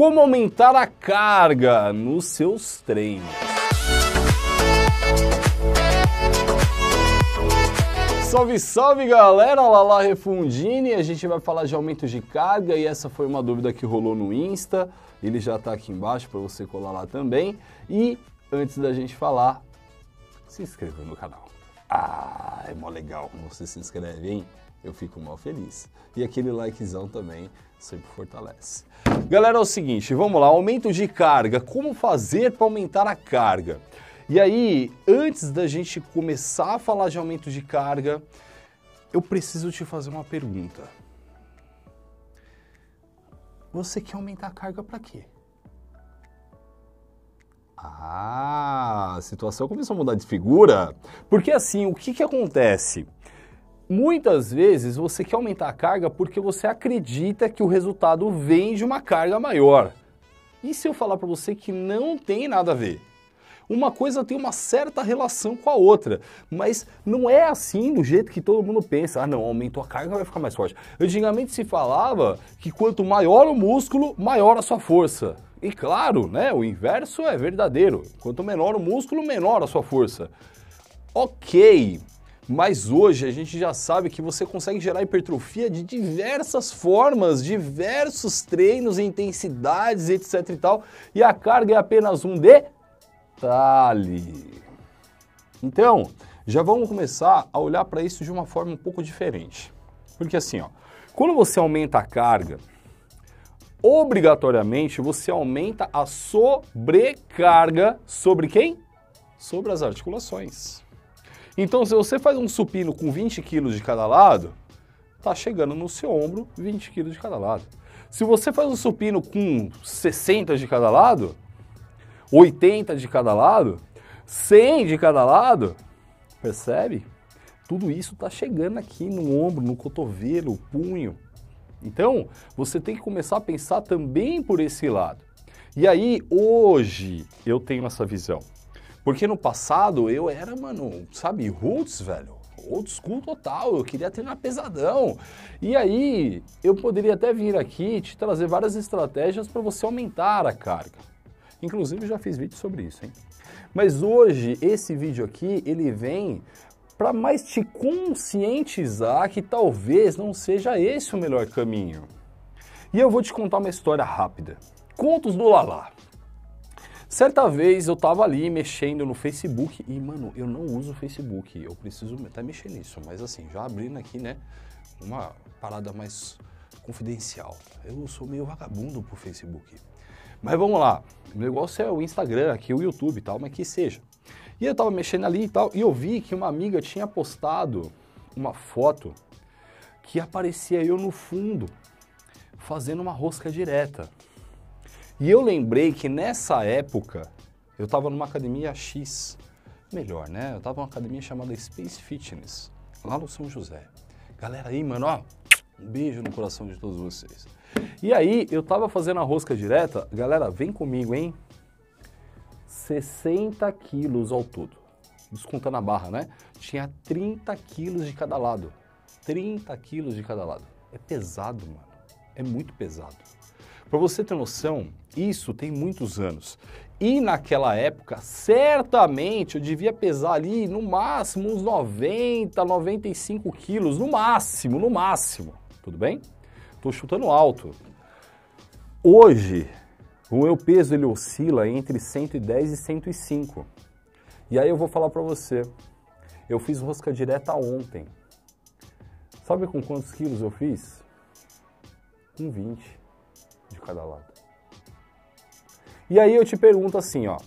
Como aumentar a carga nos seus treinos? Salve, salve galera, Lala Refundini, a gente vai falar de aumento de carga e essa foi uma dúvida que rolou no Insta, ele já tá aqui embaixo para você colar lá também. E antes da gente falar, se inscreva no canal. Ah, é mó legal quando você se inscreve, hein? Eu fico mal feliz. E aquele likezão também sempre fortalece. Galera, é o seguinte, vamos lá, aumento de carga, como fazer para aumentar a carga? E aí, antes da gente começar a falar de aumento de carga, eu preciso te fazer uma pergunta. Você quer aumentar a carga para quê? Ah, a situação começou a mudar de figura. Porque assim, o que, que acontece? Muitas vezes você quer aumentar a carga porque você acredita que o resultado vem de uma carga maior. E se eu falar para você que não tem nada a ver? Uma coisa tem uma certa relação com a outra, mas não é assim do jeito que todo mundo pensa. Ah, não, aumentou a carga, vai ficar mais forte. Antigamente se falava que quanto maior o músculo, maior a sua força. E claro, né, o inverso é verdadeiro. Quanto menor o músculo, menor a sua força. Ok, mas hoje a gente já sabe que você consegue gerar hipertrofia de diversas formas, diversos treinos, intensidades, etc e tal, e a carga é apenas um de detalhe. Então, já vamos começar a olhar para isso de uma forma um pouco diferente. Porque assim, ó, quando você aumenta a carga, obrigatoriamente você aumenta a sobrecarga sobre quem? Sobre as articulações. Então, se você faz um supino com 20 kg de cada lado, tá chegando no seu ombro 20 kg de cada lado. Se você faz um supino com 60 de cada lado, 80 de cada lado, 100 de cada lado, percebe? Tudo isso está chegando aqui no ombro, no cotovelo, punho. Então, você tem que começar a pensar também por esse lado. E aí, hoje, eu tenho essa visão. Porque no passado eu era, mano, sabe, roots, velho. Old school total, eu queria treinar pesadão. E aí, eu poderia até vir aqui te trazer várias estratégias para você aumentar a carga. Inclusive já fiz vídeo sobre isso, hein? Mas hoje esse vídeo aqui, ele vem para mais te conscientizar que talvez não seja esse o melhor caminho. E eu vou te contar uma história rápida. Contos do Lala. Certa vez eu tava ali mexendo no Facebook e, mano, eu não uso o Facebook. Eu preciso até mexer nisso, mas assim, já abrindo aqui, né, uma parada mais confidencial. Eu sou meio vagabundo pro Facebook. Mas vamos lá, o negócio é o Instagram, aqui o YouTube e tal, mas que seja. E eu tava mexendo ali e tal, e eu vi que uma amiga tinha postado uma foto que aparecia eu no fundo, fazendo uma rosca direta. E eu lembrei que nessa época eu estava numa academia X, melhor, né? Eu estava numa academia chamada Space Fitness, lá no São José. Galera aí, mano, ó, um beijo no coração de todos vocês. E aí, eu tava fazendo a rosca direta, galera, vem comigo, hein? 60 quilos ao todo. Descontando a barra, né? Tinha 30 quilos de cada lado. 30 quilos de cada lado. É pesado, mano. É muito pesado. Para você ter noção, isso tem muitos anos. E naquela época, certamente eu devia pesar ali no máximo uns 90, 95 quilos, no máximo, no máximo. Tudo bem? Estou chutando alto. Hoje, o meu peso ele oscila entre 110 e 105. E aí eu vou falar para você. Eu fiz rosca direta ontem. Sabe com quantos quilos eu fiz? Com 20 de cada lado. E aí eu te pergunto assim, ó.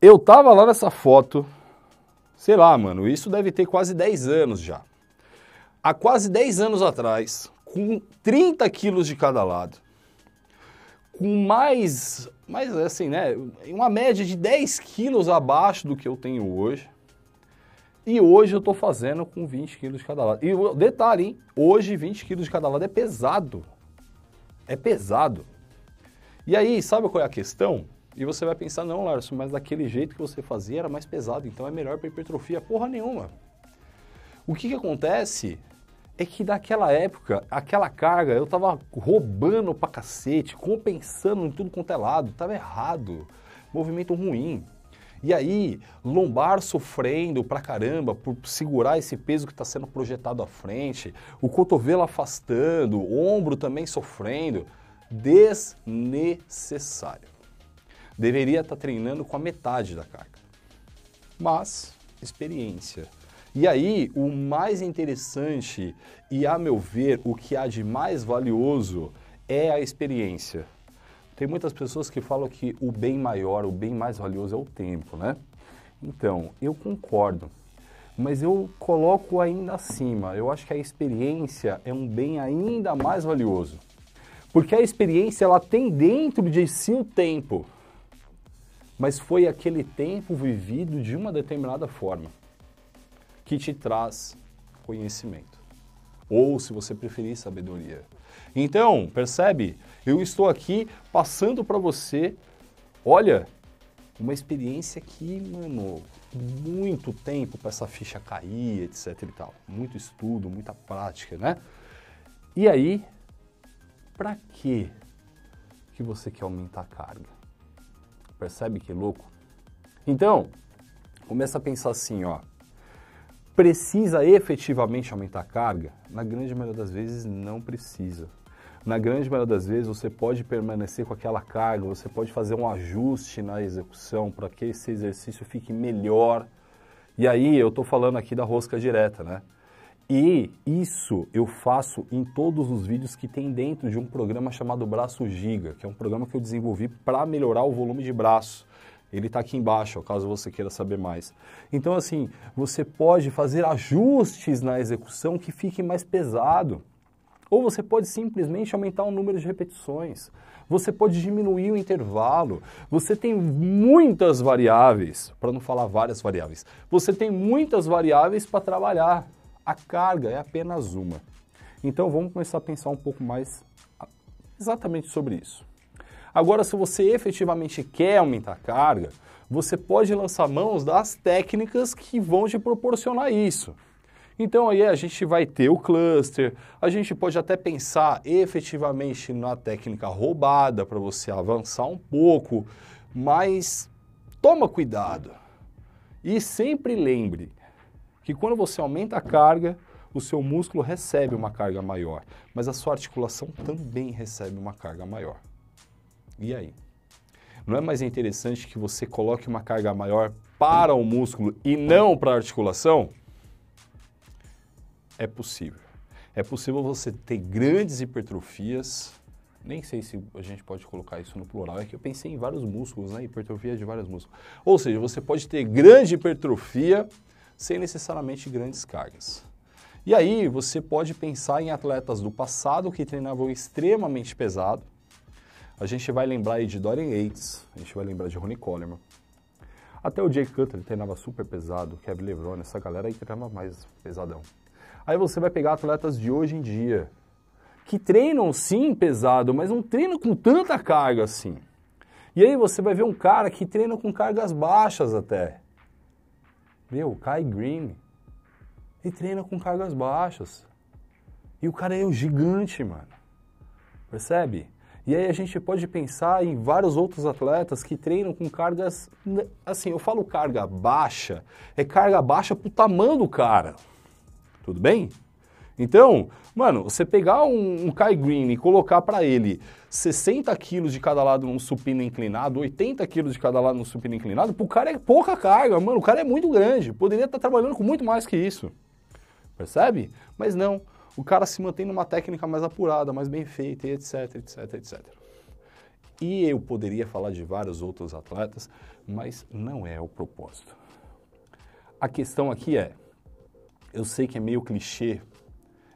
Eu tava lá nessa foto, sei lá, mano, isso deve ter quase 10 anos já há quase 10 anos atrás, com 30 quilos de cada lado, com mais, mais assim, né, uma média de 10 quilos abaixo do que eu tenho hoje, e hoje eu estou fazendo com 20 quilos de cada lado. E detalhe, hein? Hoje 20 quilos de cada lado é pesado. É pesado. E aí, sabe qual é a questão? E você vai pensar, não, Larson, mas daquele jeito que você fazia era mais pesado, então é melhor para hipertrofia. Porra nenhuma. O que, que acontece é que naquela época, aquela carga, eu tava roubando pra cacete, compensando em tudo quanto é lado, tava errado, movimento ruim. E aí, lombar sofrendo pra caramba por segurar esse peso que está sendo projetado à frente, o cotovelo afastando, o ombro também sofrendo. Desnecessário. Deveria estar tá treinando com a metade da carga. Mas, experiência. E aí, o mais interessante e, a meu ver, o que há de mais valioso é a experiência. Tem muitas pessoas que falam que o bem maior, o bem mais valioso é o tempo, né? Então, eu concordo, mas eu coloco ainda acima. Eu acho que a experiência é um bem ainda mais valioso. Porque a experiência ela tem dentro de si o tempo, mas foi aquele tempo vivido de uma determinada forma que te traz conhecimento. Ou, se você preferir, sabedoria. Então, percebe? Eu estou aqui passando para você, olha, uma experiência que, mano, muito tempo para essa ficha cair, etc e tal. Muito estudo, muita prática, né? E aí, para que que você quer aumentar a carga? Percebe que louco? Então, começa a pensar assim, ó precisa efetivamente aumentar a carga? Na grande maioria das vezes, não precisa. Na grande maioria das vezes, você pode permanecer com aquela carga, você pode fazer um ajuste na execução para que esse exercício fique melhor. E aí, eu estou falando aqui da rosca direta, né? E isso eu faço em todos os vídeos que tem dentro de um programa chamado Braço Giga, que é um programa que eu desenvolvi para melhorar o volume de braço. Ele está aqui embaixo, caso você queira saber mais. Então, assim, você pode fazer ajustes na execução que fique mais pesado. Ou você pode simplesmente aumentar o número de repetições. Você pode diminuir o intervalo. Você tem muitas variáveis, para não falar várias variáveis. Você tem muitas variáveis para trabalhar. A carga é apenas uma. Então vamos começar a pensar um pouco mais exatamente sobre isso. Agora, se você efetivamente quer aumentar a carga, você pode lançar mãos das técnicas que vão te proporcionar isso. Então aí a gente vai ter o cluster, a gente pode até pensar efetivamente na técnica roubada para você avançar um pouco, mas toma cuidado. E sempre lembre que quando você aumenta a carga, o seu músculo recebe uma carga maior, mas a sua articulação também recebe uma carga maior. E aí? Não é mais interessante que você coloque uma carga maior para o músculo e não para a articulação? É possível. É possível você ter grandes hipertrofias, nem sei se a gente pode colocar isso no plural, é que eu pensei em vários músculos, né? Hipertrofia de vários músculos. Ou seja, você pode ter grande hipertrofia sem necessariamente grandes cargas. E aí você pode pensar em atletas do passado que treinavam extremamente pesado, a gente vai lembrar de Dorian Yates, a gente vai lembrar de Ronnie Coleman. Até o Jay Cutler treinava super pesado, Kevin LeBron, essa galera aí treinava mais pesadão. Aí você vai pegar atletas de hoje em dia, que treinam sim pesado, mas não treinam com tanta carga assim. E aí você vai ver um cara que treina com cargas baixas até. Meu, Kai Green. Ele treina com cargas baixas. E o cara é um gigante, mano. Percebe? E aí a gente pode pensar em vários outros atletas que treinam com cargas, assim, eu falo carga baixa, é carga baixa pro tamanho do cara. Tudo bem? Então, mano, você pegar um, um Kai Green e colocar para ele 60 quilos de cada lado num supino inclinado, 80 quilos de cada lado num supino inclinado, pro cara é pouca carga, mano, o cara é muito grande, poderia estar tá trabalhando com muito mais que isso. Percebe? Mas não, o cara se mantém numa técnica mais apurada, mais bem feita, etc, etc, etc. E eu poderia falar de vários outros atletas, mas não é o propósito. A questão aqui é, eu sei que é meio clichê,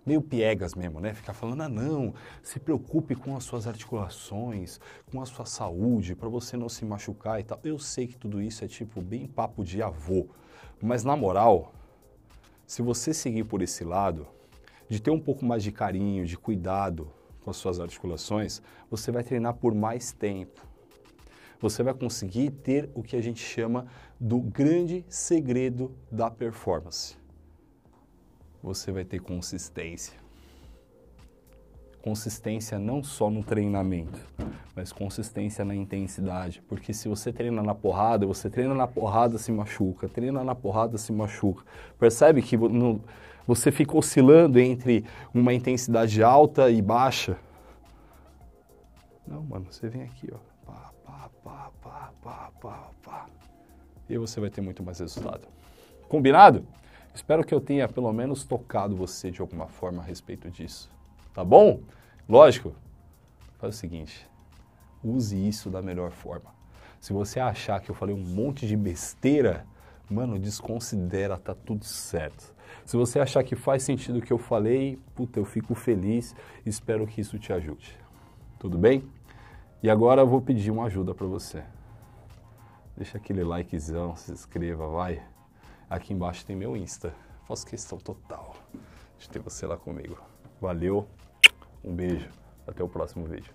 meio piegas mesmo, né? Ficar falando, ah não, se preocupe com as suas articulações, com a sua saúde, para você não se machucar e tal. Eu sei que tudo isso é tipo bem papo de avô, mas na moral, se você seguir por esse lado, de ter um pouco mais de carinho, de cuidado com as suas articulações, você vai treinar por mais tempo. Você vai conseguir ter o que a gente chama do grande segredo da performance. você vai ter consistência. Consistência não só no treinamento, mas consistência na intensidade. Porque se você treina na porrada, você treina na porrada, se machuca, treina na porrada, se machuca. Percebe que no, você fica oscilando entre uma intensidade alta e baixa? Não, mano, você vem aqui, ó. Pá, pá, pá, pá, pá, pá, pá. E você vai ter muito mais resultado. Combinado? Espero que eu tenha pelo menos tocado você de alguma forma a respeito disso. Tá bom? Lógico. Faz o seguinte: use isso da melhor forma. Se você achar que eu falei um monte de besteira, mano, desconsidera, tá tudo certo. Se você achar que faz sentido o que eu falei, puta, eu fico feliz, espero que isso te ajude. Tudo bem? E agora eu vou pedir uma ajuda para você. Deixa aquele likezão, se inscreva, vai. Aqui embaixo tem meu Insta. Faço questão total de ter você lá comigo. Valeu, um beijo, até o próximo vídeo.